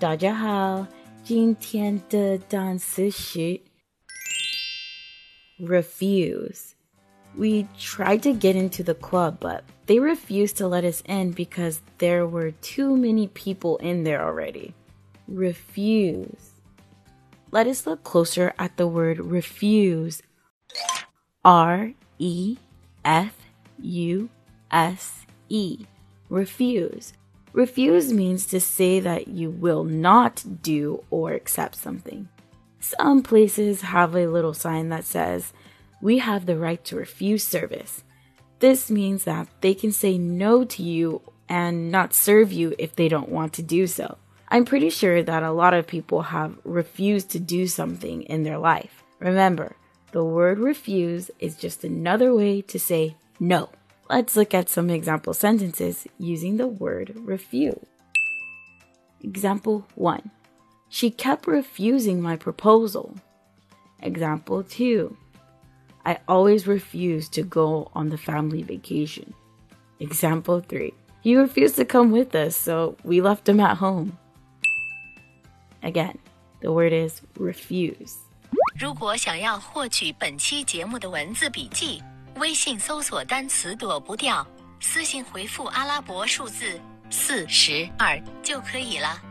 大家好，今天的单词是 refuse. We tried to get into the club, but they refused to let us in because there were too many people in there already. Refuse. Let us look closer at the word refuse. R E F U S E. Refuse. Refuse means to say that you will not do or accept something. Some places have a little sign that says, We have the right to refuse service. This means that they can say no to you and not serve you if they don't want to do so. I'm pretty sure that a lot of people have refused to do something in their life. Remember, the word refuse is just another way to say no. Let's look at some example sentences using the word refuse. Example 1. She kept refusing my proposal. Example 2. I always refuse to go on the family vacation. Example 3. He refused to come with us, so we left him at home. Again, the word is refuse. 如果想要获取本期节目的文字笔记， 微信搜索单词“躲不掉”，私信回复阿拉伯数字四十二就可以了。